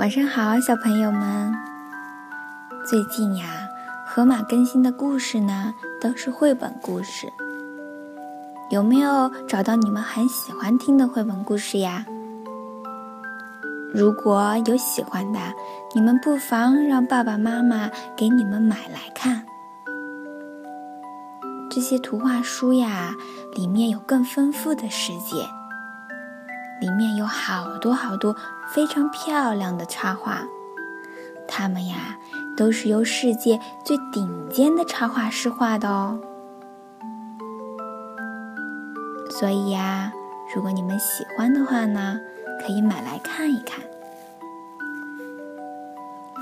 晚上好，小朋友们。最近呀，河马更新的故事呢，都是绘本故事。有没有找到你们很喜欢听的绘本故事呀？如果有喜欢的，你们不妨让爸爸妈妈给你们买来看。这些图画书呀，里面有更丰富的世界。里面有好多好多非常漂亮的插画，它们呀都是由世界最顶尖的插画师画的哦。所以呀，如果你们喜欢的话呢，可以买来看一看。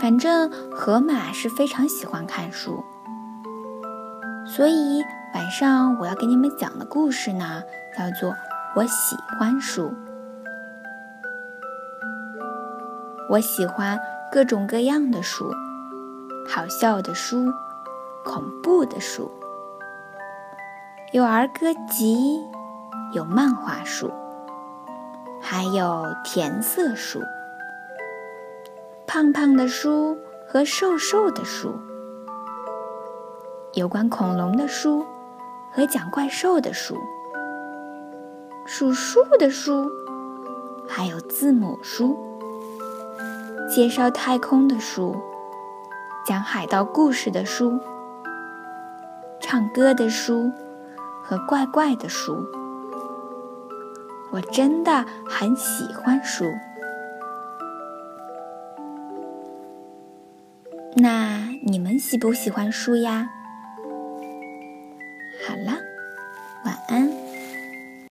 反正河马是非常喜欢看书，所以晚上我要给你们讲的故事呢，叫做《我喜欢书》。我喜欢各种各样的书，好笑的书，恐怖的书，有儿歌集，有漫画书，还有填色书，胖胖的书和瘦瘦的书，有关恐龙的书和讲怪兽的书，数数的书，还有字母书。介绍太空的书，讲海盗故事的书，唱歌的书和怪怪的书。我真的很喜欢书。那你们喜不喜欢书呀？好了，晚安。